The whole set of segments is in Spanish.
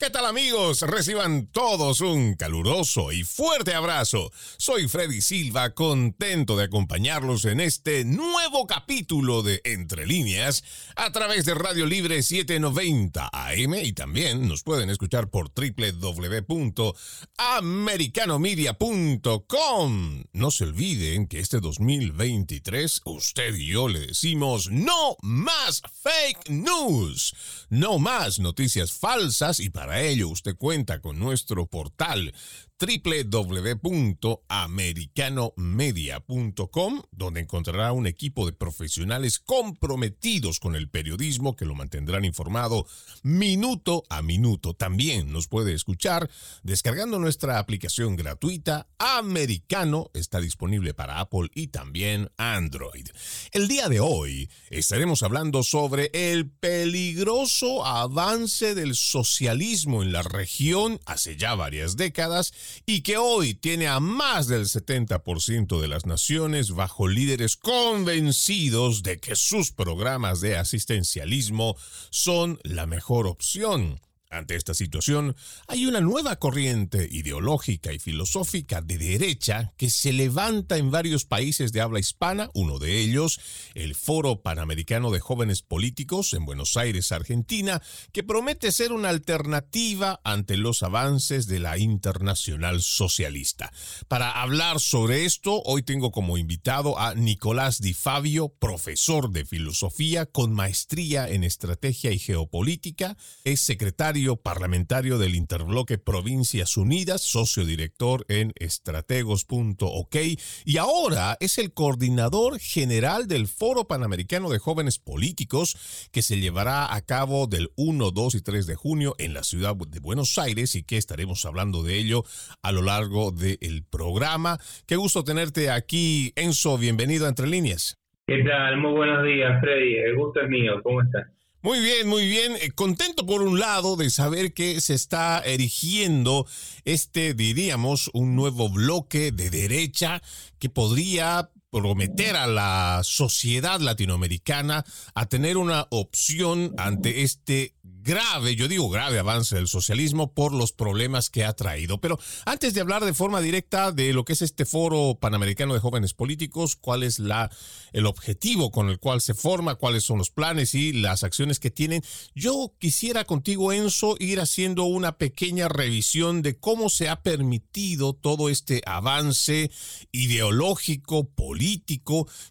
¿Qué tal amigos? Reciban todos un caluroso y fuerte abrazo. Soy Freddy Silva, contento de acompañarlos en este nuevo capítulo de Entre líneas a través de Radio Libre 790 AM y también nos pueden escuchar por www.americanomedia.com. No se olviden que este 2023 usted y yo le decimos no más fake news, no más noticias falsas y para para ello usted cuenta con nuestro portal www.americanomedia.com, donde encontrará un equipo de profesionales comprometidos con el periodismo que lo mantendrán informado minuto a minuto. También nos puede escuchar descargando nuestra aplicación gratuita Americano. Está disponible para Apple y también Android. El día de hoy estaremos hablando sobre el peligroso avance del socialismo en la región hace ya varias décadas y que hoy tiene a más del 70% de las naciones bajo líderes convencidos de que sus programas de asistencialismo son la mejor opción. Ante esta situación, hay una nueva corriente ideológica y filosófica de derecha que se levanta en varios países de habla hispana, uno de ellos, el Foro Panamericano de Jóvenes Políticos en Buenos Aires, Argentina, que promete ser una alternativa ante los avances de la internacional socialista. Para hablar sobre esto, hoy tengo como invitado a Nicolás Di Fabio, profesor de filosofía con maestría en estrategia y geopolítica, es secretario parlamentario del Interbloque Provincias Unidas, socio director en estrategos.ok y ahora es el coordinador general del Foro Panamericano de Jóvenes Políticos que se llevará a cabo del 1, 2 y 3 de junio en la ciudad de Buenos Aires y que estaremos hablando de ello a lo largo del programa. Qué gusto tenerte aquí, Enzo. Bienvenido a Entre Líneas. ¿Qué tal? Muy buenos días, Freddy. El gusto es mío. ¿Cómo estás? Muy bien, muy bien. Eh, contento por un lado de saber que se está erigiendo este, diríamos, un nuevo bloque de derecha que podría prometer a la sociedad latinoamericana a tener una opción ante este grave, yo digo grave avance del socialismo por los problemas que ha traído. Pero antes de hablar de forma directa de lo que es este foro panamericano de jóvenes políticos, cuál es la el objetivo con el cual se forma, cuáles son los planes y las acciones que tienen, yo quisiera contigo Enzo ir haciendo una pequeña revisión de cómo se ha permitido todo este avance ideológico, político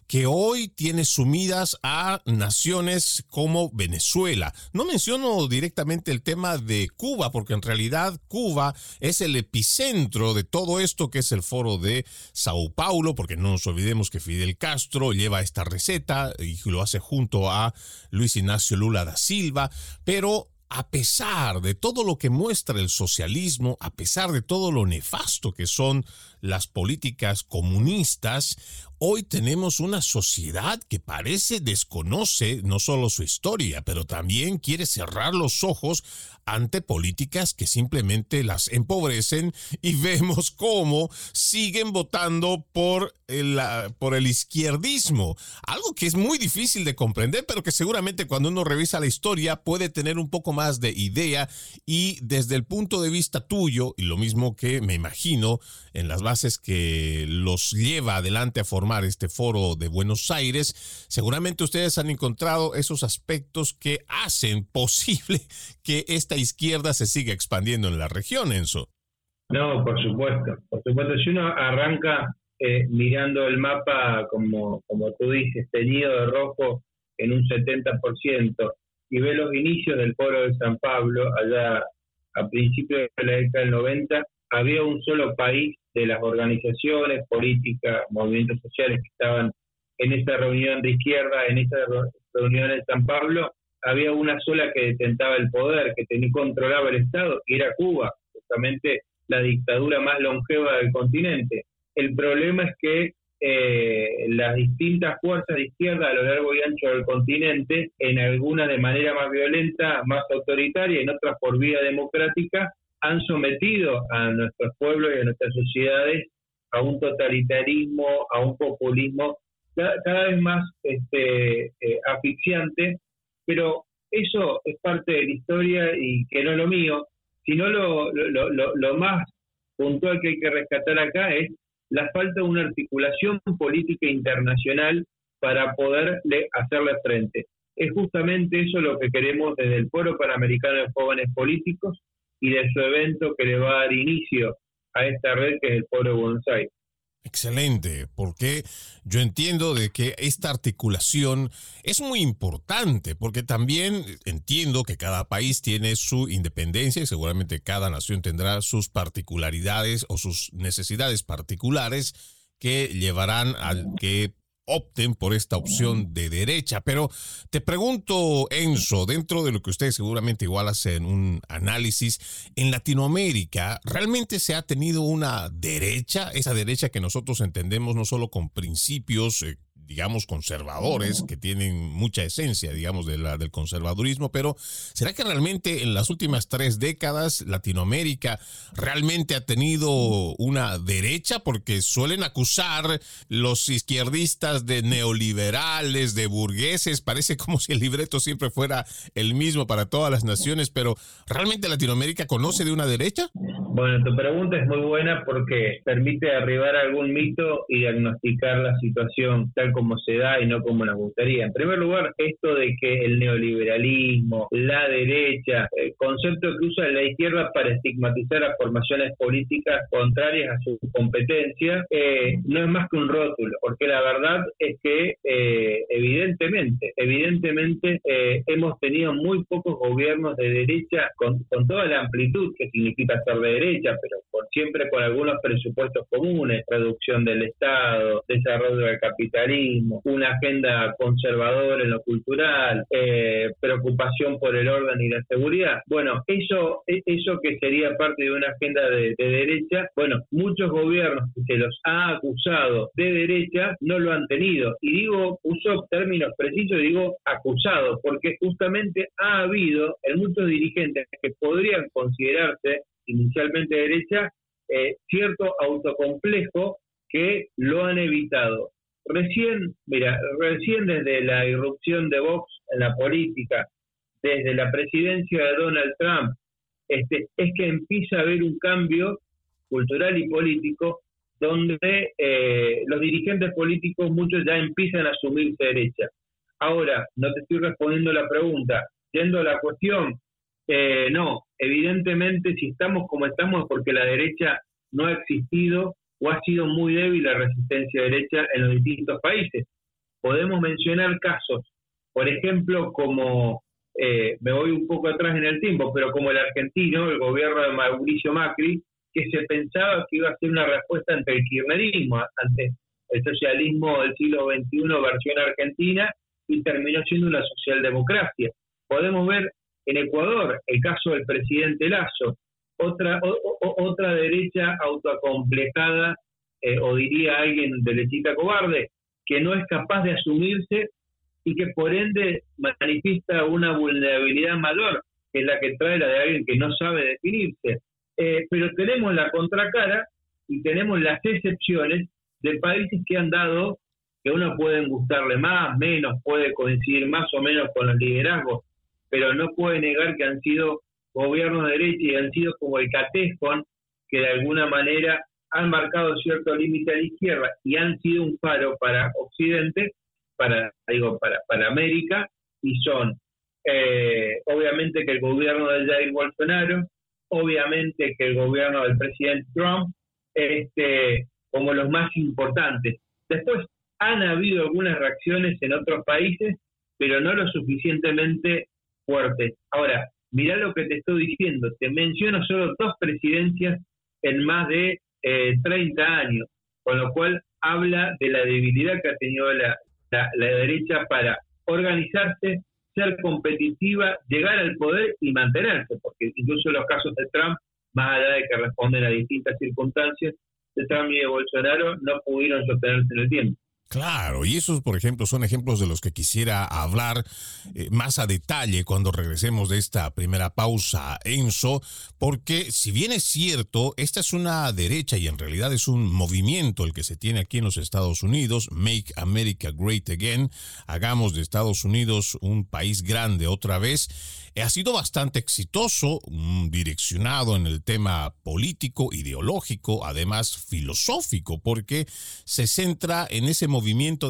que hoy tiene sumidas a naciones como Venezuela. No menciono directamente el tema de Cuba, porque en realidad Cuba es el epicentro de todo esto que es el foro de Sao Paulo, porque no nos olvidemos que Fidel Castro lleva esta receta y lo hace junto a Luis Ignacio Lula da Silva, pero a pesar de todo lo que muestra el socialismo, a pesar de todo lo nefasto que son las políticas comunistas, hoy tenemos una sociedad que parece desconoce no solo su historia, pero también quiere cerrar los ojos ante políticas que simplemente las empobrecen y vemos cómo siguen votando por el, por el izquierdismo. Algo que es muy difícil de comprender, pero que seguramente cuando uno revisa la historia puede tener un poco más de idea y desde el punto de vista tuyo, y lo mismo que me imagino en las bases que los lleva adelante a formar este foro de Buenos Aires, seguramente ustedes han encontrado esos aspectos que hacen posible que esta izquierda se siga expandiendo en la región, Enzo. No, por supuesto, por supuesto. Si uno arranca eh, mirando el mapa, como, como tú dices, teñido de rojo en un 70%, y ve los inicios del foro de San Pablo, allá a principios de la década del 90, había un solo país de las organizaciones políticas, movimientos sociales que estaban en esa reunión de izquierda, en esa reunión de San Pablo, había una sola que detentaba el poder, que tenía, controlaba el Estado, y era Cuba, justamente la dictadura más longeva del continente. El problema es que eh, las distintas fuerzas de izquierda a lo largo y ancho del continente, en algunas de manera más violenta, más autoritaria, en otras por vía democrática, han sometido a nuestros pueblos y a nuestras sociedades a un totalitarismo, a un populismo cada, vez más este, eh, asfixiante, pero eso es parte de la historia y que no es lo mío, sino lo, lo, más puntual que hay que rescatar acá es la falta de una articulación política internacional para poder hacerle frente. Es justamente eso lo que queremos desde el Foro Panamericano de Jóvenes Políticos y de su evento que le va a dar inicio a esta red que es el Foro Aires. Excelente, porque yo entiendo de que esta articulación es muy importante, porque también entiendo que cada país tiene su independencia y seguramente cada nación tendrá sus particularidades o sus necesidades particulares que llevarán al que opten por esta opción de derecha. Pero te pregunto, Enzo, dentro de lo que ustedes seguramente igual hacen un análisis, en Latinoamérica, ¿realmente se ha tenido una derecha? Esa derecha que nosotros entendemos no solo con principios eh, digamos, conservadores, que tienen mucha esencia, digamos, de la, del conservadurismo, pero ¿será que realmente en las últimas tres décadas Latinoamérica realmente ha tenido una derecha? Porque suelen acusar los izquierdistas de neoliberales, de burgueses, parece como si el libreto siempre fuera el mismo para todas las naciones, pero ¿realmente Latinoamérica conoce de una derecha? Bueno, tu pregunta es muy buena porque permite arribar algún mito y diagnosticar la situación tal como se da y no como nos gustaría. En primer lugar, esto de que el neoliberalismo, la derecha, el concepto que usa la izquierda para estigmatizar a formaciones políticas contrarias a su competencia, eh, no es más que un rótulo, porque la verdad es que eh, evidentemente, evidentemente eh, hemos tenido muy pocos gobiernos de derecha con, con toda la amplitud que significa ser de derecha, pero por siempre con algunos presupuestos comunes, reducción del Estado, desarrollo del capitalismo, una agenda conservadora en lo cultural, eh, preocupación por el orden y la seguridad. Bueno, eso, e, eso que sería parte de una agenda de, derecha, bueno, muchos gobiernos que se los ha acusado de derecha no lo han tenido. Y digo, uso términos precisos, digo acusado, porque justamente ha habido en muchos dirigentes que podrían considerarse inicialmente derecha, eh, cierto autocomplejo que lo han evitado. Recién, mira, recién desde la irrupción de Vox en la política, desde la presidencia de Donald Trump, este, es que empieza a haber un cambio cultural y político donde eh, los dirigentes políticos muchos ya empiezan a asumirse derecha. Ahora, no te estoy respondiendo la pregunta. Yendo a la cuestión, eh, no, evidentemente si estamos como estamos es porque la derecha no ha existido o ha sido muy débil la resistencia derecha en los distintos países. Podemos mencionar casos, por ejemplo, como, eh, me voy un poco atrás en el tiempo, pero como el argentino, el gobierno de Mauricio Macri, que se pensaba que iba a ser una respuesta ante el kirchnerismo, ante el socialismo del siglo XXI versión argentina, y terminó siendo una socialdemocracia. Podemos ver en Ecuador, el caso del presidente Lazo, otra, otra derecha autoacomplejada, eh, o diría alguien derechita cobarde, que no es capaz de asumirse y que por ende manifiesta una vulnerabilidad mayor, que la que trae la de alguien que no sabe definirse. Eh, pero tenemos la contracara y tenemos las excepciones de países que han dado, que uno pueden gustarle más, menos, puede coincidir más o menos con los liderazgos, pero no puede negar que han sido gobiernos de derecha y han sido como el Catescon, que de alguna manera han marcado cierto límite a la izquierda y han sido un faro para Occidente, para, digo, para, para América, y son eh, obviamente que el gobierno de Jair Bolsonaro, obviamente que el gobierno del presidente Trump, este, como los más importantes. Después han habido algunas reacciones en otros países, pero no lo suficientemente fuerte. Ahora, mirá lo que te estoy diciendo, te menciono solo dos presidencias en más de 30 eh, años, con lo cual habla de la debilidad que ha tenido la, la, derecha para organizarse, ser competitiva, llegar al poder y mantenerse, porque incluso los casos de Trump, más allá de que responden a distintas circunstancias, de Trump y de Bolsonaro no pudieron sostenerse en el tiempo. Claro, y esos, por ejemplo, son ejemplos de los que quisiera hablar eh, más a detalle cuando regresemos de esta primera pausa, Enzo, porque si bien es cierto, esta es una derecha y en realidad es un movimiento el que se tiene aquí en los Estados Unidos, Make America Great Again, hagamos de Estados Unidos un país grande otra vez, ha sido bastante exitoso, direccionado en el tema político, ideológico, además filosófico, porque se centra en ese movimiento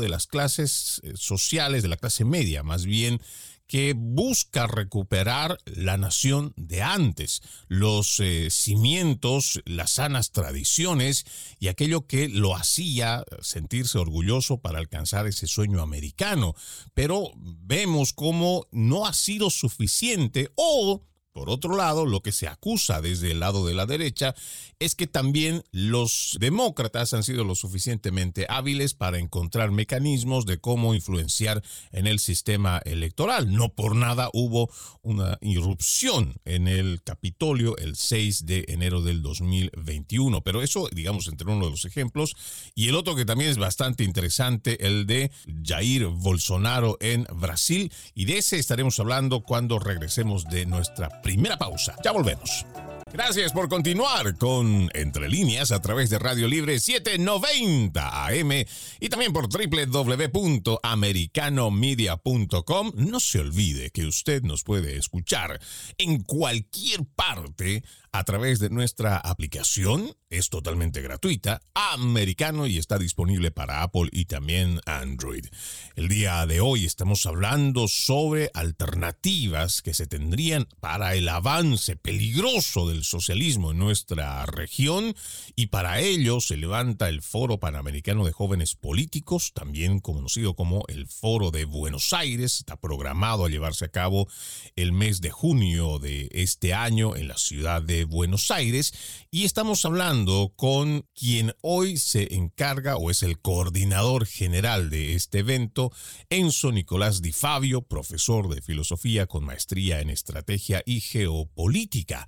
de las clases eh, sociales, de la clase media, más bien que busca recuperar la nación de antes, los eh, cimientos, las sanas tradiciones y aquello que lo hacía sentirse orgulloso para alcanzar ese sueño americano. Pero vemos cómo no ha sido suficiente o por otro lado, lo que se acusa desde el lado de la derecha es que también los demócratas han sido lo suficientemente hábiles para encontrar mecanismos de cómo influenciar en el sistema electoral. No por nada hubo una irrupción en el Capitolio el 6 de enero del 2021. Pero eso, digamos, entre uno de los ejemplos. Y el otro que también es bastante interesante, el de Jair Bolsonaro en Brasil. Y de ese estaremos hablando cuando regresemos de nuestra primera pausa. Ya volvemos. Gracias por continuar con Entre Líneas a través de Radio Libre 790 AM y también por www.americanomedia.com. No se olvide que usted nos puede escuchar en cualquier parte a través de nuestra aplicación. Es totalmente gratuita, americano y está disponible para Apple y también Android. El día de hoy estamos hablando sobre alternativas que se tendrían para el avance peligroso del socialismo en nuestra región y para ello se levanta el Foro Panamericano de Jóvenes Políticos, también conocido como el Foro de Buenos Aires. Está programado a llevarse a cabo el mes de junio de este año en la ciudad de Buenos Aires y estamos hablando con quien hoy se encarga o es el coordinador general de este evento, Enzo Nicolás Di Fabio, profesor de filosofía con maestría en estrategia y geopolítica.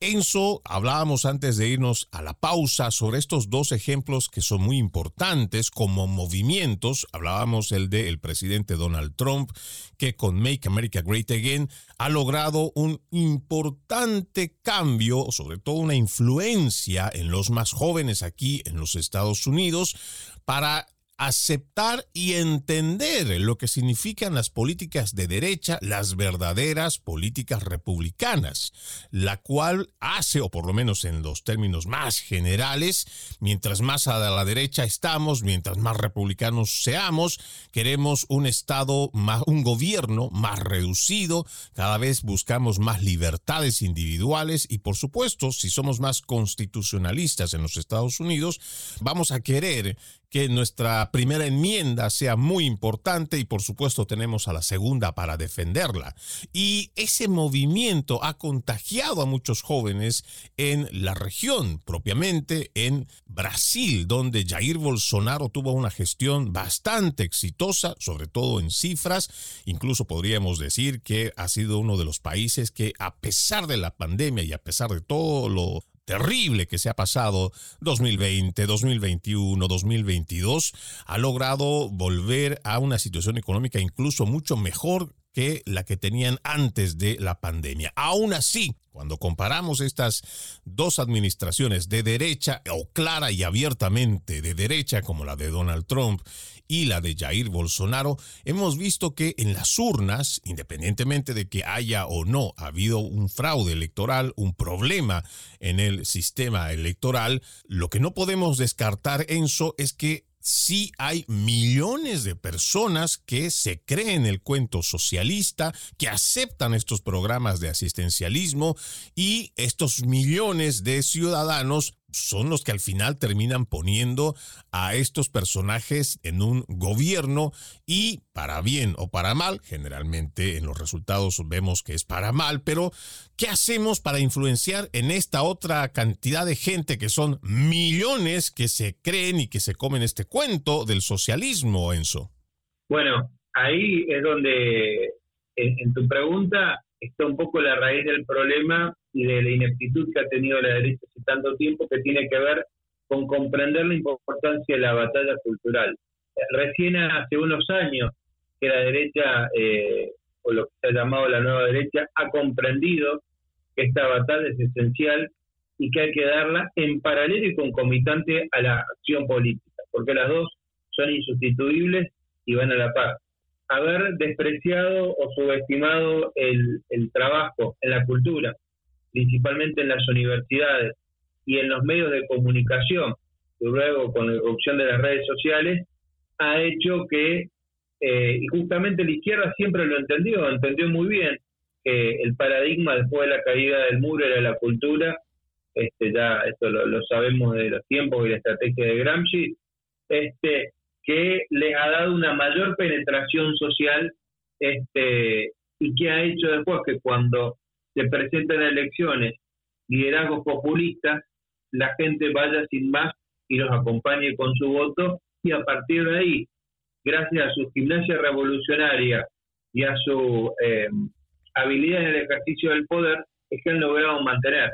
Enzo, hablábamos antes de irnos a la pausa sobre estos dos ejemplos que son muy importantes como movimientos. Hablábamos el de el presidente Donald Trump, que con Make America Great Again ha logrado un importante cambio, sobre todo una influencia en los más jóvenes aquí en los Estados Unidos, para aceptar y entender lo que significan las políticas de derecha, las verdaderas políticas republicanas, la cual hace, o por lo menos en los términos más generales, mientras más a la derecha estamos, mientras más republicanos seamos, queremos un Estado, más, un gobierno más reducido, cada vez buscamos más libertades individuales y por supuesto, si somos más constitucionalistas en los Estados Unidos, vamos a querer que nuestra primera enmienda sea muy importante y por supuesto tenemos a la segunda para defenderla. Y ese movimiento ha contagiado a muchos jóvenes en la región, propiamente en Brasil, donde Jair Bolsonaro tuvo una gestión bastante exitosa, sobre todo en cifras. Incluso podríamos decir que ha sido uno de los países que a pesar de la pandemia y a pesar de todo lo terrible que se ha pasado 2020, 2021, 2022, ha logrado volver a una situación económica incluso mucho mejor que la que tenían antes de la pandemia. Aún así, cuando comparamos estas dos administraciones de derecha o clara y abiertamente de derecha como la de Donald Trump y la de Jair Bolsonaro, hemos visto que en las urnas, independientemente de que haya o no habido un fraude electoral, un problema en el sistema electoral, lo que no podemos descartar, Enzo, es que sí hay millones de personas que se creen el cuento socialista, que aceptan estos programas de asistencialismo y estos millones de ciudadanos son los que al final terminan poniendo a estos personajes en un gobierno y para bien o para mal, generalmente en los resultados vemos que es para mal, pero ¿qué hacemos para influenciar en esta otra cantidad de gente que son millones que se creen y que se comen este cuento del socialismo, Enzo? Bueno, ahí es donde en, tu pregunta está un poco la raíz del problema y de la ineptitud que ha tenido la derecha hace tanto tiempo que tiene que ver con comprender la importancia de la batalla cultural. Recién hace unos años que la derecha, eh, o lo que se ha llamado la nueva derecha, ha comprendido que esta batalla es esencial y que hay que darla en paralelo y concomitante a la acción política, porque las dos son insustituibles y van a la par. Haber despreciado o subestimado el, el trabajo en la cultura, principalmente en las universidades y en los medios de comunicación, y luego con la irrupción de las redes sociales, ha hecho que, eh, y justamente la izquierda siempre lo entendió, entendió muy bien que el paradigma después de la caída del muro era la cultura, este ya esto lo, sabemos de los tiempos y la estrategia de Gramsci, este que les ha dado una mayor penetración social este y que ha hecho después que cuando se presentan elecciones liderazgos populistas, la gente vaya sin más y los acompañe con su voto y a partir de ahí, gracias a su gimnasia revolucionaria y a su eh, habilidad en el ejercicio del poder, es que han logrado mantener.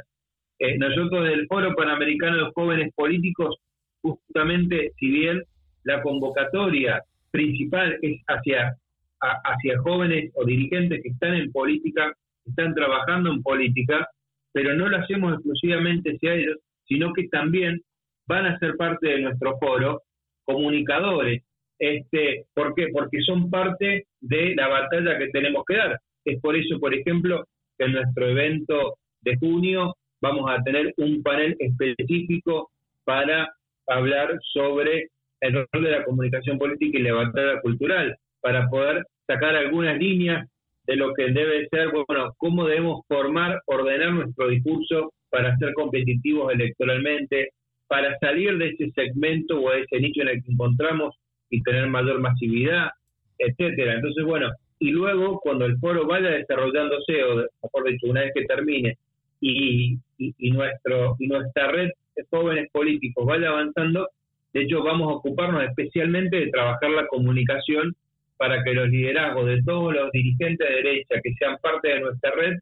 Eh, nosotros del Foro Panamericano de Jóvenes Políticos, justamente, si bien la convocatoria principal es hacia, hacia jóvenes o dirigentes que están en política, están trabajando en política, pero no lo hacemos exclusivamente hacia ellos, sino que también van a ser parte de nuestro foro comunicadores. Este, ¿Por qué? Porque son parte de la batalla que tenemos que dar. Es por eso, por ejemplo, que en nuestro evento de junio vamos a tener un panel específico para hablar sobre el rol de la comunicación política y la batalla cultural, para poder sacar algunas líneas de lo que debe ser, bueno, cómo debemos formar, ordenar nuestro discurso para ser competitivos electoralmente, para salir de ese segmento o de ese nicho en el que encontramos y tener mayor masividad, etcétera. Entonces, bueno, y luego cuando el foro vaya desarrollándose, o mejor dicho, una vez que termine, y, y, nuestro y nuestra red de jóvenes políticos vaya avanzando, de hecho vamos a ocuparnos especialmente de trabajar la comunicación para que los liderazgos de todos los dirigentes de derecha que sean parte de nuestra red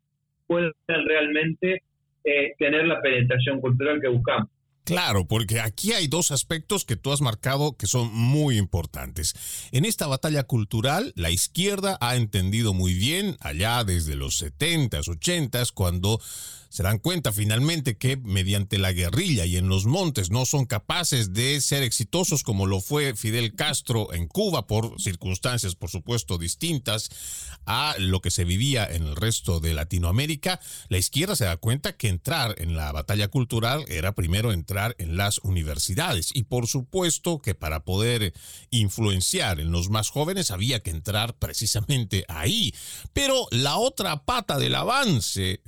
puedan realmente eh, tener la penetración cultural que buscamos. Claro, porque aquí hay dos aspectos que tú has marcado que son muy importantes. En esta batalla cultural, la izquierda ha entendido muy bien, allá desde los 70s, 80s, cuando se dan cuenta finalmente que mediante la guerrilla y en los montes no son capaces de ser exitosos como lo fue Fidel Castro en Cuba por circunstancias por supuesto distintas a lo que se vivía en el resto de Latinoamérica, la izquierda se da cuenta que entrar en la batalla cultural era primero entrar en las universidades y por supuesto que para poder influenciar en los más jóvenes había que entrar precisamente ahí. Pero la otra pata del avance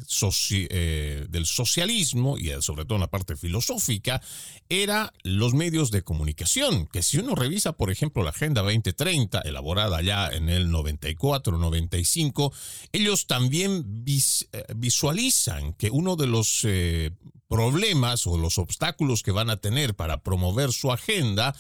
eh, del socialismo y sobre todo en la parte filosófica era los medios de comunicación, que si uno revisa, por ejemplo, la Agenda 2030, elaborada ya en el 94-95, ellos también eh, visualizan que uno de los eh, problemas o los obstáculos que van a tener para promover su agenda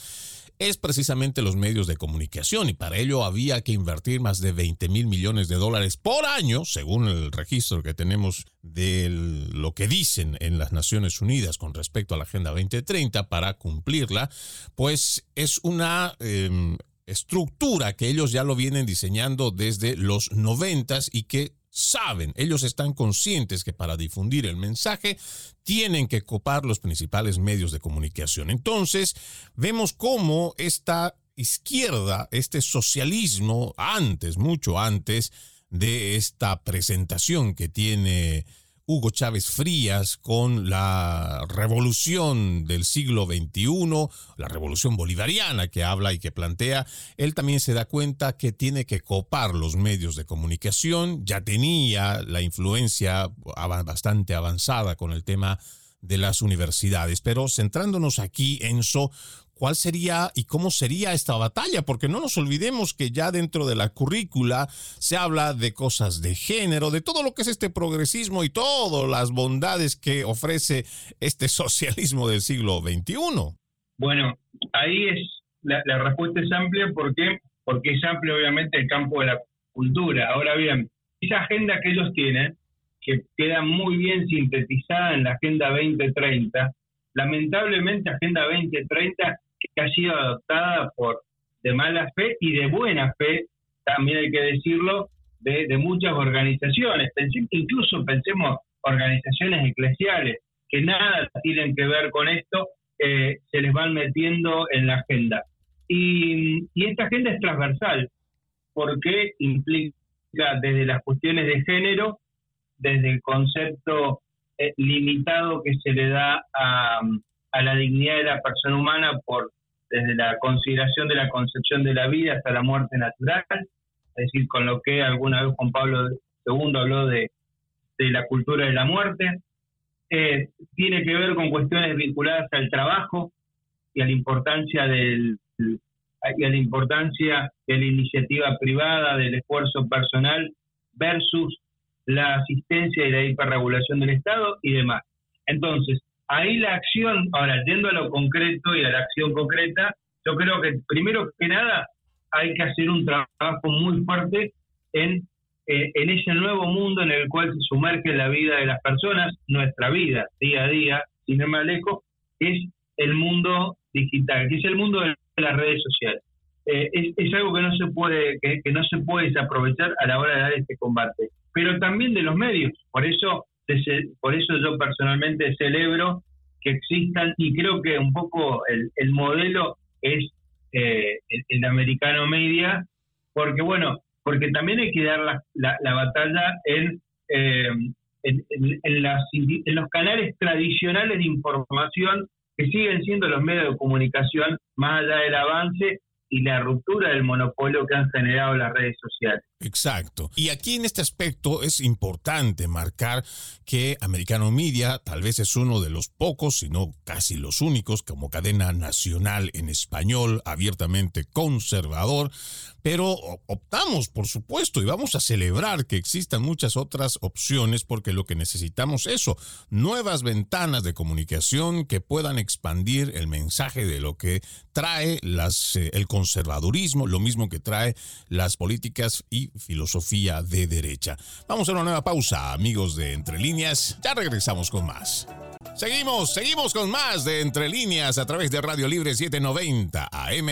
es precisamente los medios de comunicación. Y para ello había que invertir más de 20 mil millones de dólares por año, según el registro que tenemos de lo que dicen en las Naciones Unidas con respecto a la Agenda 2030 para cumplirla, pues es una... Em, estructura que ellos ya lo vienen diseñando desde los noventas y que saben, ellos están conscientes que para difundir el mensaje tienen que copar los principales medios de comunicación. Entonces, vemos cómo esta izquierda, este socialismo, antes, mucho antes de esta presentación que tiene Hugo Chávez Frías con la revolución del siglo XXI, la revolución bolivariana que habla y que plantea, él también se da cuenta que tiene que copar los medios de comunicación, ya tenía la influencia bastante avanzada con el tema de las universidades, pero centrándonos aquí, Enzo, cuál sería y cómo sería esta batalla, porque no nos olvidemos que ya dentro de la currícula se habla de cosas de género, de todo lo que es este progresismo y todas las bondades que ofrece este socialismo del siglo XXI. Bueno, ahí es la, respuesta es amplia, ¿por qué? Porque es amplio obviamente el campo de la cultura. Ahora bien, esa agenda que ellos tienen, que queda muy bien sintetizada en la Agenda 2030, lamentablemente Agenda 2030 que ha sido adoptada por de mala fe y de buena fe, también hay que decirlo, de, muchas organizaciones, incluso pensemos organizaciones eclesiales que nada tienen que ver con esto, eh, se les van metiendo en la agenda. Y, esta agenda es transversal, porque implica desde las cuestiones de género, desde el concepto eh, limitado que se le da a, a la dignidad de la persona humana por desde la consideración de la concepción de la vida hasta la muerte natural, es decir, con lo que alguna vez Juan Pablo II habló de, la cultura de la muerte. Eh, tiene que ver con cuestiones vinculadas al trabajo y a la importancia del y a la importancia de la iniciativa privada, del esfuerzo personal versus la asistencia y la hiperregulación del Estado y demás. Entonces, ahí la acción, ahora yendo a lo concreto y a la acción concreta, yo creo que primero que nada hay que hacer un trabajo muy fuerte en, eh, en ese nuevo mundo en el cual se sumerge la vida de las personas, nuestra vida día a día, sin ir más lejos, es el mundo digital, que es el mundo de las redes sociales. Eh, es, algo que no se puede que, que no se puede desaprovechar a la hora de dar este combate, pero también de los medios. Por eso por eso yo personalmente celebro que existan y creo que un poco el, modelo es eh, el, americano media, porque bueno, porque también hay que dar la, la, batalla en, eh, en, en, las, en los canales tradicionales de información que siguen siendo los medios de comunicación, más allá del avance y la ruptura del monopolio que han generado las redes sociales. Exacto. Y aquí en este aspecto es importante marcar que Americano Media tal vez es uno de los pocos, si no casi los únicos, como cadena nacional en español, abiertamente conservador, pero optamos, por supuesto, y vamos a celebrar que existan muchas otras opciones porque lo que necesitamos es eso, nuevas ventanas de comunicación que puedan expandir el mensaje de lo que trae las, eh, el conservadurismo, lo mismo que trae las políticas filosofía de derecha. Vamos a una nueva pausa, amigos de Entre Líneas. Ya regresamos con más. Seguimos, seguimos con más de Entre Líneas a través de Radio Libre 790 AM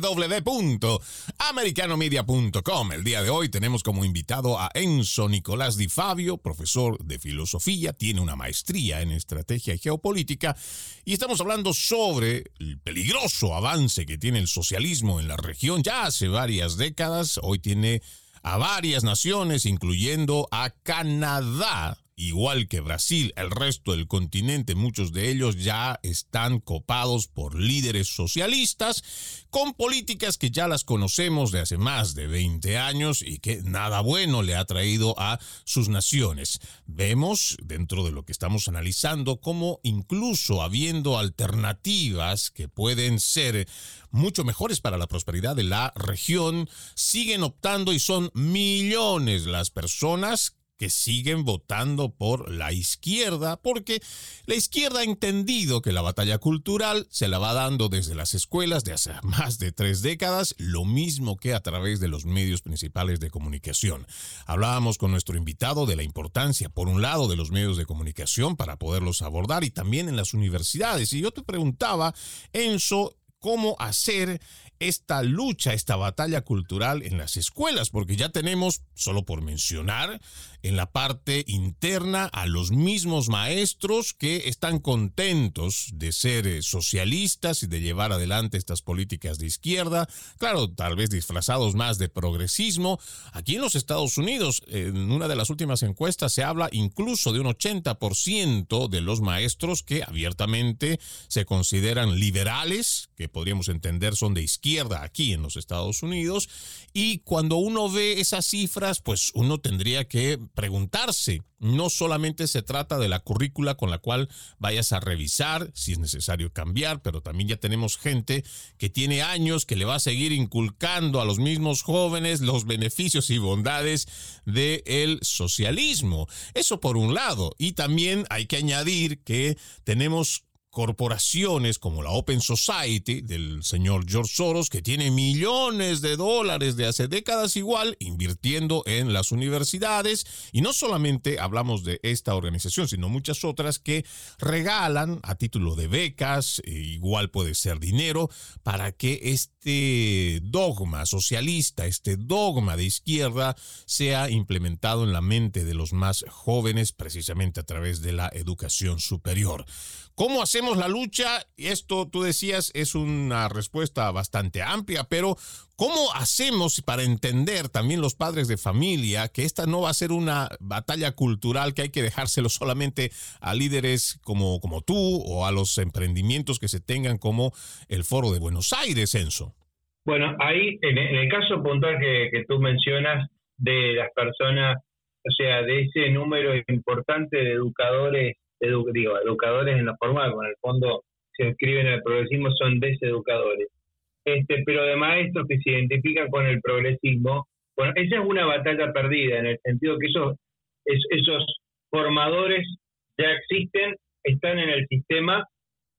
www.americanomedia.com. El día de hoy tenemos como invitado a Enzo Nicolás Di Fabio, profesor de filosofía, tiene una maestría en estrategia y geopolítica y estamos hablando sobre el peligroso avance que tiene el socialismo en la región ya hace varias décadas. Hoy tiene a varias naciones, incluyendo a Canadá, igual que Brasil, el resto del continente, muchos de ellos ya están copados por líderes socialistas con políticas que ya las conocemos de hace más de 20 años y que nada bueno le ha traído a sus naciones. Vemos dentro de lo que estamos analizando cómo incluso habiendo alternativas que pueden ser mucho mejores para la prosperidad de la región, siguen optando y son millones las personas que siguen votando por la izquierda, porque la izquierda ha entendido que la batalla cultural se la va dando desde las escuelas de hace más de tres décadas, lo mismo que a través de los medios principales de comunicación. Hablábamos con nuestro invitado de la importancia, por un lado, de los medios de comunicación para poderlos abordar y también en las universidades. Y yo te preguntaba, Enzo, cómo hacer esta lucha, esta batalla cultural en las escuelas, porque ya tenemos, solo por mencionar, en la parte interna a los mismos maestros que están contentos de ser eh, socialistas y de llevar adelante estas políticas de izquierda, claro, tal vez disfrazados más de progresismo. Aquí en los Estados Unidos, en una de las últimas encuestas se habla incluso de un 80% de los maestros que abiertamente se consideran liberales, que podríamos entender son de izquierda aquí en los Estados Unidos, y cuando uno ve esas cifras, pues uno tendría que preguntarse. No solamente se trata de la currícula con la cual vayas a revisar si es necesario cambiar, pero también ya tenemos gente que tiene años que le va a seguir inculcando a los mismos jóvenes los beneficios y bondades del socialismo. Eso por un lado. Y también hay que añadir que tenemos corporaciones como la Open Society del señor George Soros, que tiene millones de dólares de hace décadas igual invirtiendo en las universidades. Y no solamente hablamos de esta organización, sino muchas otras que regalan a título de becas, e igual puede ser dinero, para que este dogma socialista, este dogma de izquierda, sea implementado en la mente de los más jóvenes precisamente a través de la educación superior. ¿Cómo hacemos la lucha? Esto, tú decías, es una respuesta bastante amplia, pero ¿cómo hacemos para entender también los padres de familia que esta no va a ser una batalla cultural que hay que dejárselo solamente a líderes como, como tú o a los emprendimientos que se tengan como el Foro de Buenos Aires, Enzo? Bueno, ahí, en, el caso puntual que, que tú mencionas de las personas, o sea, de ese número importante de educadores digo, educadores en la forma, con el fondo se inscriben en el progresismo son deseducadores. Este, pero de maestros que se identifican con el progresismo, bueno, esa es una batalla perdida, en el sentido que esos, esos formadores ya existen, están en el sistema,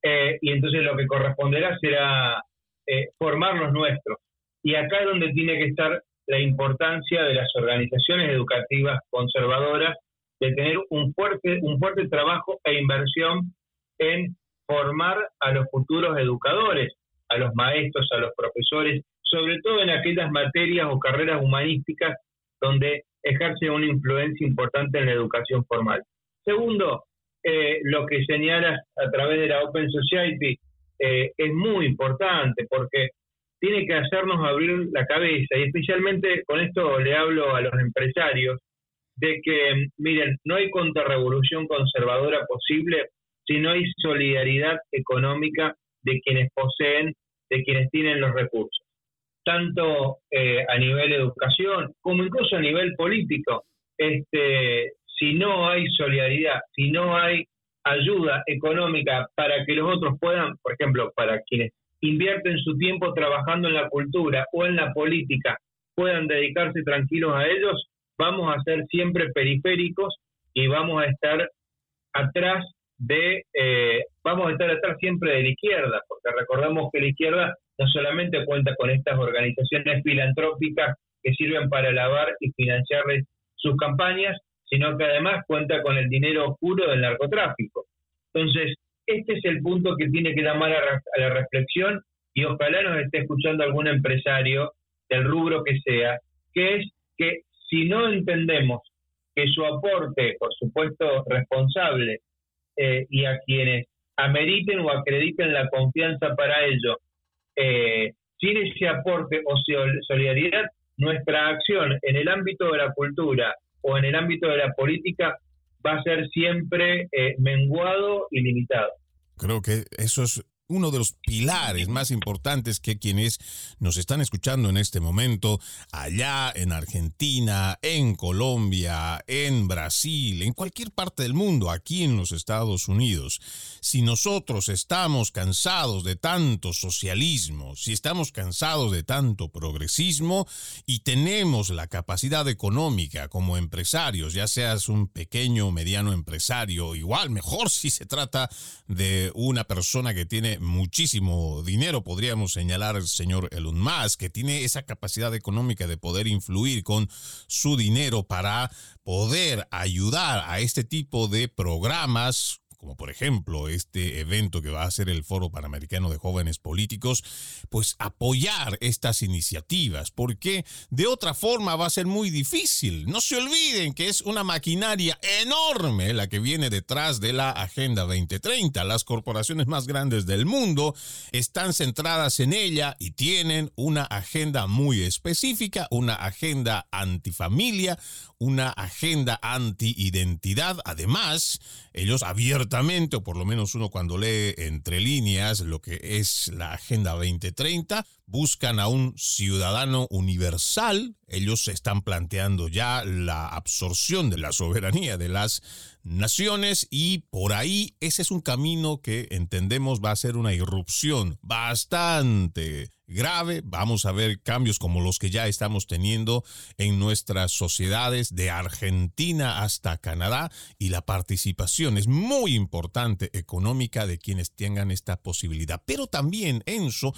eh, y entonces lo que corresponderá será eh, formar los nuestros. Y acá es donde tiene que estar la importancia de las organizaciones educativas conservadoras de tener un fuerte, un fuerte trabajo e inversión en formar a los futuros educadores, a los maestros, a los profesores, sobre todo en aquellas materias o carreras humanísticas donde ejerce una influencia importante en la educación formal. Segundo, eh, lo que señalas a través de la Open Society eh, es muy importante porque tiene que hacernos abrir la cabeza y especialmente con esto le hablo a los empresarios de que, miren, no hay contrarrevolución conservadora posible si no hay solidaridad económica de quienes poseen, de quienes tienen los recursos, tanto eh, a nivel educación como incluso a nivel político. Este, si no hay solidaridad, si no hay ayuda económica para que los otros puedan, por ejemplo, para quienes invierten su tiempo trabajando en la cultura o en la política, puedan dedicarse tranquilos a ellos, vamos a ser siempre periféricos y vamos a estar atrás de, eh, vamos a estar atrás siempre de la izquierda, porque recordamos que la izquierda no solamente cuenta con estas organizaciones filantrópicas que sirven para lavar y financiarles sus campañas, sino que además cuenta con el dinero oscuro del narcotráfico. Entonces, este es el punto que tiene que llamar a, a la reflexión y ojalá nos esté escuchando algún empresario del rubro que sea, que es que si no entendemos que su aporte, por supuesto, responsable, eh, y a quienes ameriten o acrediten la confianza para ello, eh, sin ese aporte o solidaridad, nuestra acción en el ámbito de la cultura o en el ámbito de la política va a ser siempre eh, menguado y limitado. Creo que eso es uno de los pilares más importantes que quienes nos están escuchando en este momento, allá en Argentina, en Colombia, en Brasil, en cualquier parte del mundo, aquí en los Estados Unidos, si nosotros estamos cansados de tanto socialismo, si estamos cansados de tanto progresismo y tenemos la capacidad económica como empresarios, ya seas un pequeño o mediano empresario, igual mejor si se trata de una persona que tiene muchísimo dinero, podríamos señalar al señor Elon Musk, que tiene esa capacidad económica de poder influir con su dinero para poder ayudar a este tipo de programas como por ejemplo este evento que va a ser el Foro Panamericano de Jóvenes Políticos, pues apoyar estas iniciativas, porque de otra forma va a ser muy difícil. No se olviden que es una maquinaria enorme la que viene detrás de la Agenda 2030. Las corporaciones más grandes del mundo están centradas en ella y tienen una agenda muy específica, una agenda antifamilia, una agenda anti-identidad. Además, ellos abiertamente, o por lo menos uno cuando lee entre líneas lo que es la Agenda 2030, buscan a un ciudadano universal. Ellos están planteando ya la absorción de la soberanía de las naciones y por ahí ese es un camino que entendemos va a ser una irrupción bastante grave. Vamos a ver cambios como los que ya estamos teniendo en nuestras sociedades de Argentina hasta Canadá y la participación es muy importante económica de quienes tengan esta posibilidad. Pero también, Enzo,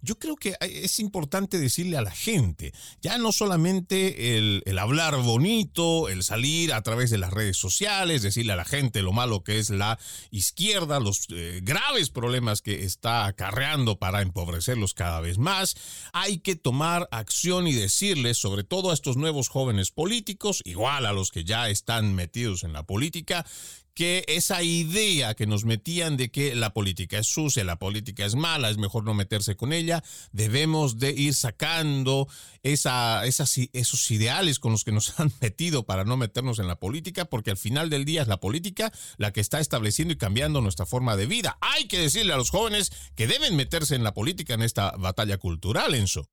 yo creo que es importante decirle a la gente, ya no solamente el, hablar bonito, el salir a través de las redes sociales, decirle a la gente lo malo que es la izquierda, los eh, graves problemas que está acarreando para empobrecerlos cada vez más, hay que tomar acción y decirles, sobre todo a estos nuevos jóvenes políticos, igual a los que ya están metidos en la política, que esa idea que nos metían de que la política es sucia, la política es mala, es mejor no meterse con ella, debemos de ir sacando esa, esas, esos ideales con los que nos han metido para no meternos en la política, porque al final del día es la política la que está estableciendo y cambiando nuestra forma de vida. Hay que decirle a los jóvenes que deben meterse en la política en esta batalla cultural, Enzo.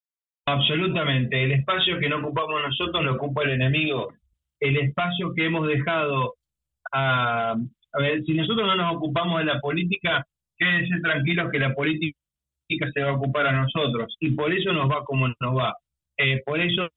Absolutamente. El espacio que no ocupamos nosotros lo ocupa el enemigo. El espacio que hemos dejado a, a ver, si nosotros no nos ocupamos de la política, quédense tranquilos que la política se va a ocupar a nosotros y por eso nos va como nos va. Eh, por eso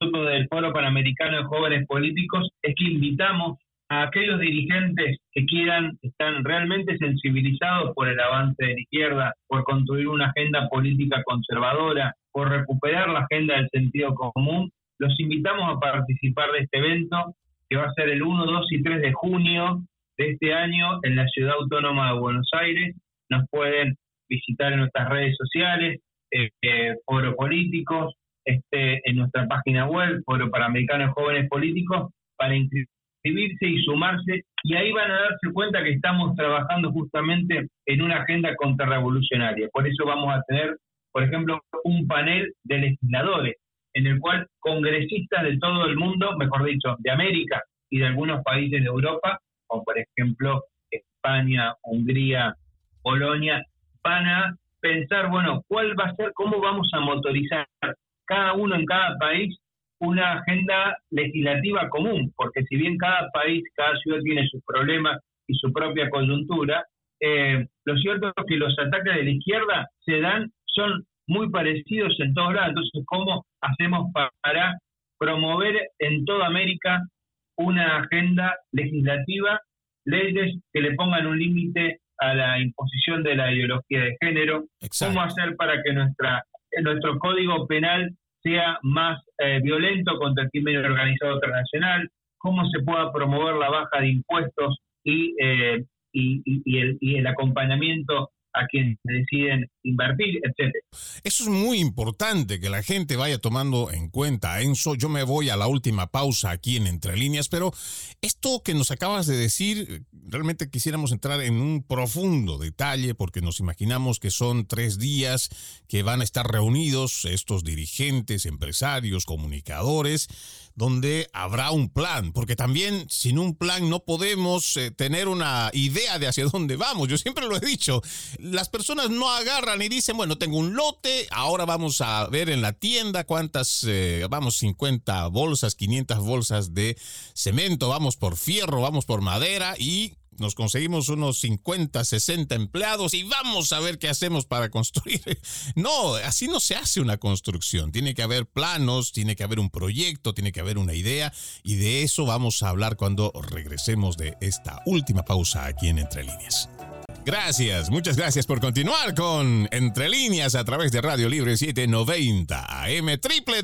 nosotros del Foro Panamericano de Jóvenes Políticos es que invitamos a aquellos dirigentes que quieran, están realmente sensibilizados por el avance de la izquierda, por construir una agenda política conservadora, por recuperar la agenda del sentido común, los invitamos a participar de este evento que va a ser el 1, 2 y 3 de junio de este año en la Ciudad Autónoma de Buenos Aires. Nos pueden visitar en nuestras redes sociales, eh, eh, Foro Políticos, este, en nuestra página web, Foro Panamericano de Jóvenes Políticos, para inscribirse y sumarse. Y ahí van a darse cuenta que estamos trabajando justamente en una agenda contrarrevolucionaria. Por eso vamos a tener, por ejemplo, un panel de legisladores en el cual congresistas de todo el mundo, mejor dicho, de América y de algunos países de Europa, como por ejemplo España, Hungría, Polonia, van a pensar, bueno, cuál va a ser, cómo vamos a motorizar cada uno en cada país una agenda legislativa común, porque si bien cada país, cada ciudad tiene sus problemas y su propia coyuntura, eh, lo cierto es que los ataques de la izquierda se dan, son muy parecidos en todos lados. Entonces, ¿cómo hacemos para promover en toda América una agenda legislativa, leyes que le pongan un límite a la imposición de la ideología de género? ¿Cómo hacer para que nuestra nuestro código penal sea más eh, violento contra el crimen organizado internacional? ¿Cómo se pueda promover la baja de impuestos y, eh, y, el, y el acompañamiento a quienes deciden invertir, etcétera. Eso es muy importante que la gente vaya tomando en cuenta, Enzo. Yo me voy a la última pausa aquí en Entre Líneas, pero esto que nos acabas de decir, realmente quisiéramos entrar en un profundo detalle porque nos imaginamos que son tres días que van a estar reunidos estos dirigentes, empresarios, comunicadores donde habrá un plan, porque también sin un plan no podemos eh, tener una idea de hacia dónde vamos. Yo siempre lo he dicho, las personas no agarran y dicen, bueno, tengo un lote, ahora vamos a ver en la tienda cuántas, eh, vamos, 50 bolsas, 500 bolsas de cemento, vamos por fierro, vamos por madera y nos conseguimos unos 50, 60 empleados y vamos a ver qué hacemos para construir. No, así no se hace una construcción. Tiene que haber planos, tiene que haber un proyecto, tiene que haber una idea y de eso vamos a hablar cuando regresemos de esta última pausa aquí en Entre Líneas. Gracias, muchas gracias por continuar con Entre Líneas a través de Radio Libre 790 AM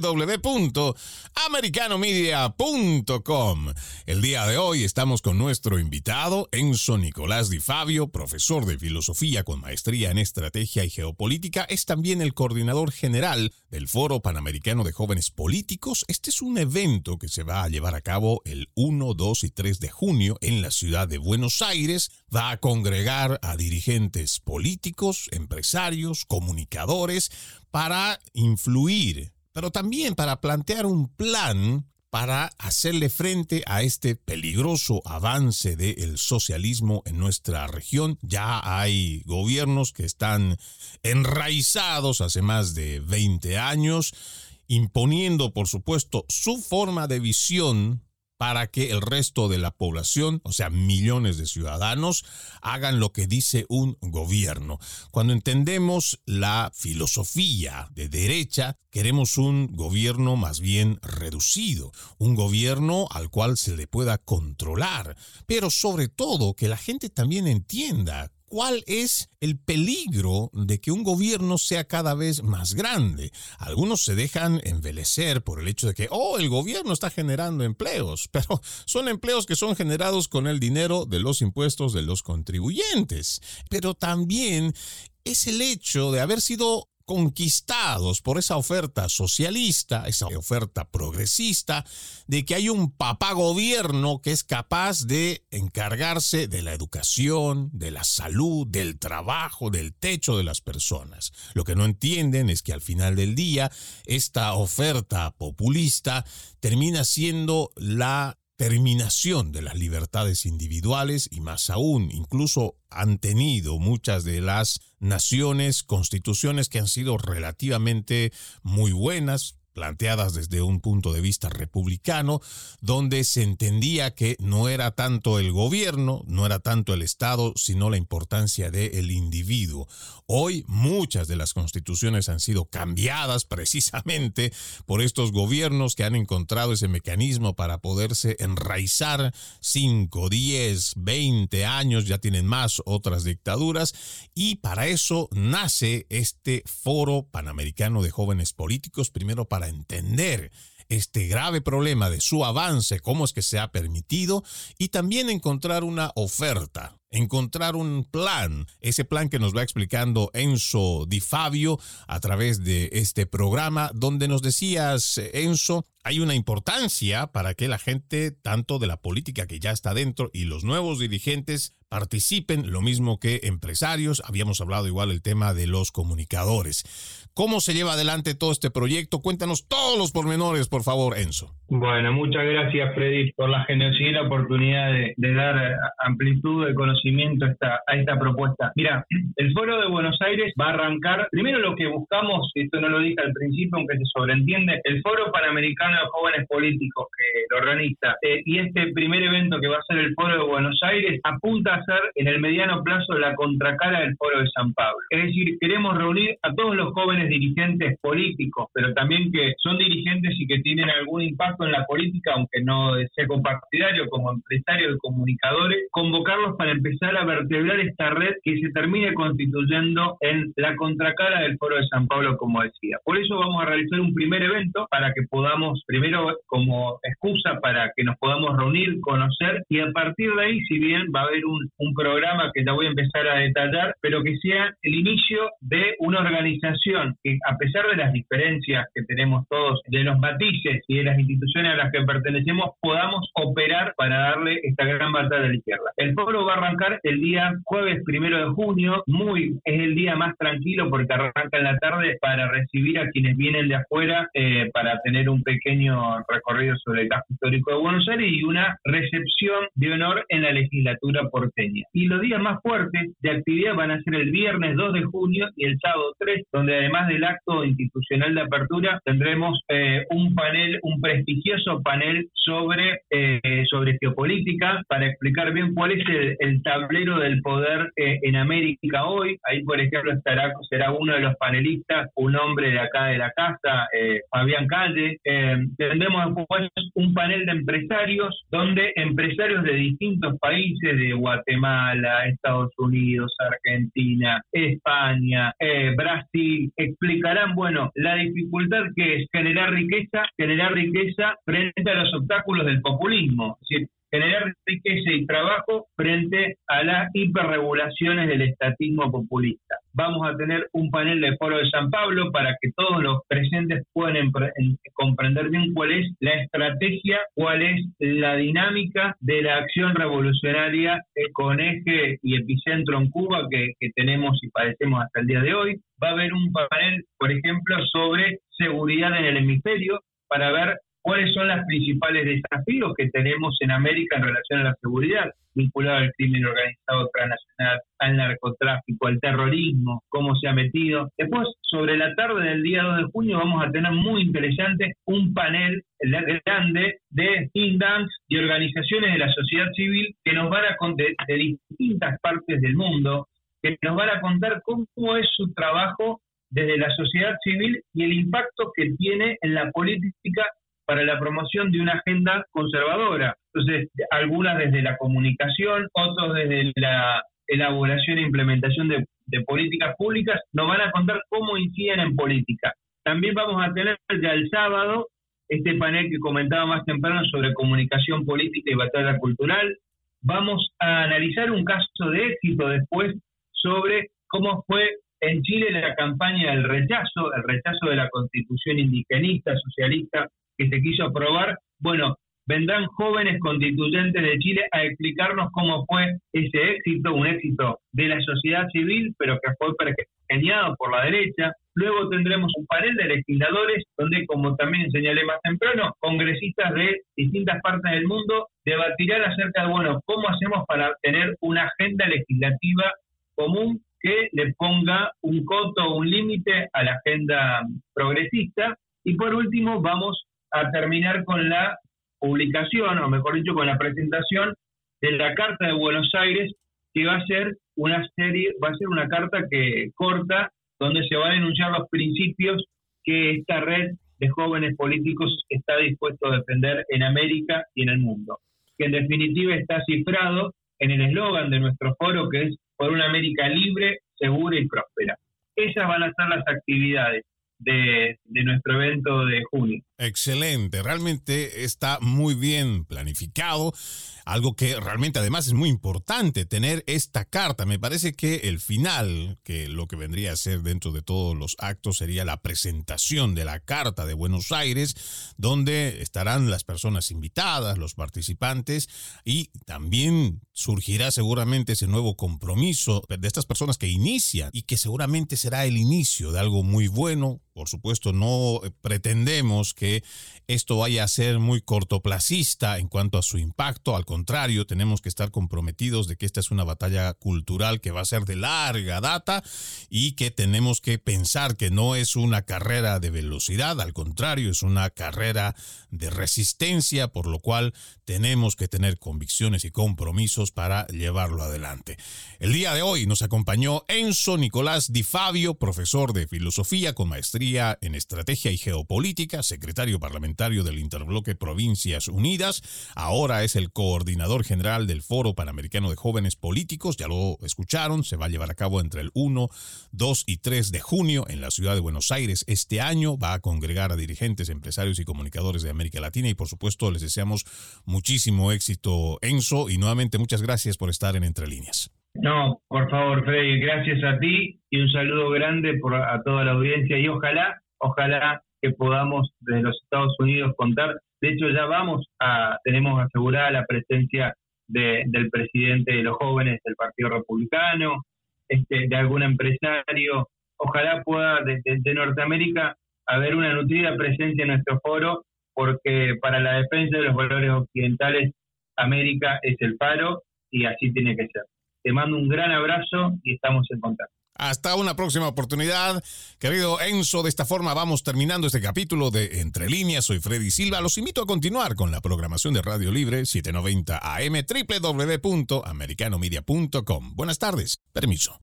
www.americanomedia.com. El día de hoy estamos con nuestro invitado Enzo Nicolás Di Fabio, profesor de filosofía con maestría en estrategia y geopolítica. Es también el coordinador general del Foro Panamericano de Jóvenes Políticos. Este es un evento que se va a llevar a cabo el 1, 2 y 3 de junio en la ciudad de Buenos Aires. Va a congregar a dirigentes políticos, empresarios, comunicadores, para influir, pero también para plantear un plan para hacerle frente a este peligroso avance del socialismo en nuestra región. Ya hay gobiernos que están enraizados hace más de 20 años, imponiendo, por supuesto, su forma de visión para que el resto de la población, o sea, millones de ciudadanos, hagan lo que dice un gobierno. Cuando entendemos la filosofía de derecha, queremos un gobierno más bien reducido, un gobierno al cual se le pueda controlar, pero sobre todo que la gente también entienda cuál es el peligro de que un gobierno sea cada vez más grande. Algunos se dejan envelecer por el hecho de que, oh, el gobierno está generando empleos, pero son empleos que son generados con el dinero de los impuestos de los contribuyentes. Pero también es el hecho de haber sido conquistados por esa oferta socialista, esa oferta progresista, de que hay un papá gobierno que es capaz de encargarse de la educación, de la salud, del trabajo, del techo de las personas. Lo que no entienden es que al final del día, esta oferta populista termina siendo la terminación de las libertades individuales y más aún, incluso han tenido muchas de las naciones constituciones que han sido relativamente muy buenas, planteadas desde un punto de vista republicano, donde se entendía que no era tanto el gobierno, no era tanto el Estado, sino la importancia del individuo. Hoy muchas de las constituciones han sido cambiadas precisamente por estos gobiernos que han encontrado ese mecanismo para poderse enraizar 5, 10, 20 años, ya tienen más otras dictaduras, y para eso nace este foro panamericano de jóvenes políticos, primero para entender este grave problema de su avance, cómo es que se ha permitido, y también encontrar una oferta, encontrar un plan, ese plan que nos va explicando Enzo Di Fabio a través de este programa, donde nos decías, Enzo, hay una importancia para que la gente, tanto de la política que ya está dentro y los nuevos dirigentes, participen, lo mismo que empresarios. Habíamos hablado igual el tema de los comunicadores. ¿Cómo se lleva adelante todo este proyecto? Cuéntanos todos los pormenores, por favor, Enzo. Bueno, muchas gracias, Freddy, por la generosidad y la oportunidad de, dar amplitud de conocimiento a esta, a esta propuesta. Mira, el Foro de Buenos Aires va a arrancar, primero lo que buscamos, esto no lo dije al principio, aunque se sobreentiende, el Foro Panamericano de Jóvenes Políticos que lo organiza, eh, y este primer evento que va a ser el Foro de Buenos Aires, apunta a ser en el mediano plazo la contracara del Foro de San Pablo. Es decir, queremos reunir a todos los jóvenes dirigentes políticos, pero también que son dirigentes y que tienen algún impacto en la política, aunque no sea compartidario, como empresarios y comunicadores, convocarlos para empezar a vertebrar esta red que se termine constituyendo en la contracara del Foro de San Pablo, como decía. Por eso vamos a realizar un primer evento para que podamos, primero como excusa para que nos podamos reunir, conocer y a partir de ahí, si bien va a haber un, un programa que ya voy a empezar a detallar, pero que sea el inicio de una organización que a pesar de las diferencias que tenemos todos, de los matices y de las instituciones a las que pertenecemos, podamos operar para darle esta gran batalla a la izquierda. El foro va a arrancar el día jueves primero de junio, muy es el día más tranquilo porque arranca en la tarde para recibir a quienes vienen de afuera eh, para tener un pequeño recorrido sobre el casco histórico de Buenos Aires y una recepción de honor en la legislatura porteña. Y los días más fuertes de actividad van a ser el viernes 2 de junio y el sábado 3, donde además del acto institucional de apertura tendremos eh, un panel, un prestigioso panel sobre, eh, sobre geopolítica para explicar bien cuál es el, tablero del poder eh, en América hoy. Ahí, por ejemplo, estará, será uno de los panelistas, un hombre de acá de la casa, Fabián Calle. Tendremos después un panel de empresarios donde empresarios de distintos países, de Guatemala, Estados Unidos, Argentina, España, Brasil, explicarán, bueno, la dificultad que es generar riqueza, generar riqueza frente a los obstáculos del populismo. Generar riqueza y trabajo frente a las hiperregulaciones del estatismo populista. Vamos a tener un panel de foro de San Pablo para que todos los presentes puedan comprender bien cuál es la estrategia, cuál es la dinámica de la acción revolucionaria con eje y epicentro en Cuba que, que tenemos y padecemos hasta el día de hoy. Va a haber un panel, por ejemplo, sobre seguridad en el hemisferio para ver cuáles son los principales desafíos que tenemos en América en relación a la seguridad, vinculado al crimen organizado transnacional, al narcotráfico, al terrorismo, cómo se ha metido. Después, sobre la tarde del día 2 de junio, vamos a tener muy interesante un panel grande de think y organizaciones de la sociedad civil que nos van a contar de distintas partes del mundo, que nos van a contar cómo es su trabajo desde la sociedad civil y el impacto que tiene en la política para la promoción de una agenda conservadora. Entonces, algunas desde la comunicación, otros desde la elaboración e implementación de, políticas públicas, nos van a contar cómo inciden en política. También vamos a tener ya el sábado este panel que comentaba más temprano sobre comunicación política y batalla cultural. Vamos a analizar un caso de éxito después sobre cómo fue en Chile la campaña del rechazo, el rechazo de la constitución indigenista, socialista, que se quiso aprobar. Bueno, vendrán jóvenes constituyentes de Chile a explicarnos cómo fue ese éxito, un éxito de la sociedad civil, pero que fue pergeñado por la derecha. Luego tendremos un panel de legisladores donde, como también señalé más temprano, congresistas de distintas partes del mundo debatirán acerca de, bueno, cómo hacemos para tener una agenda legislativa común que le ponga un coto un límite a la agenda progresista. Y por último, vamos a terminar con la publicación, o mejor dicho, con la presentación de la Carta de Buenos Aires, que va a ser una serie, va a ser una carta que corta, donde se van a enunciar los principios que esta red de jóvenes políticos está dispuesto a defender en América y en el mundo. Que en definitiva está cifrado en el eslogan de nuestro foro, que es por una América libre, segura y próspera. Esas van a ser las actividades de, nuestro evento de junio. Excelente, realmente está muy bien planificado, algo que realmente además es muy importante tener esta carta. Me parece que el final, que lo que vendría a ser dentro de todos los actos sería la presentación de la carta de Buenos Aires, donde estarán las personas invitadas, los participantes y también surgirá seguramente ese nuevo compromiso de estas personas que inician y que seguramente será el inicio de algo muy bueno. Por supuesto, no pretendemos que esto vaya a ser muy cortoplacista en cuanto a su impacto. Al contrario, tenemos que estar comprometidos de que esta es una batalla cultural que va a ser de larga data y que tenemos que pensar que no es una carrera de velocidad, al contrario, es una carrera de resistencia, por lo cual tenemos que tener convicciones y compromisos para llevarlo adelante. El día de hoy nos acompañó Enzo Nicolás Di Fabio, profesor de filosofía con maestría en estrategia y geopolítica, secretario parlamentario del Interbloque Provincias Unidas, ahora es el coordinador general del Foro Panamericano de Jóvenes Políticos, ya lo escucharon, se va a llevar a cabo entre el 1, 2 y 3 de junio en la ciudad de Buenos Aires. Este año va a congregar a dirigentes, empresarios y comunicadores de América Latina y por supuesto les deseamos muchísimo éxito, Enzo, y nuevamente muchas gracias por estar en Entre Líneas. No, por favor, Freddy, gracias a ti y un saludo grande por, a toda la audiencia y ojalá, ojalá que podamos desde los Estados Unidos contar. De hecho, ya vamos a, tenemos asegurada la presencia del presidente de los jóvenes del Partido Republicano, este, de algún empresario. Ojalá pueda desde Norteamérica haber una nutrida presencia en nuestro foro porque para la defensa de los valores occidentales, América es el paro y así tiene que ser. Te mando un gran abrazo y estamos en contacto. Hasta una próxima oportunidad. Querido Enzo, de esta forma vamos terminando este capítulo de Entre Líneas. Soy Freddy Silva. Los invito a continuar con la programación de Radio Libre 790 AM www.americanomedia.com. Buenas tardes. Permiso.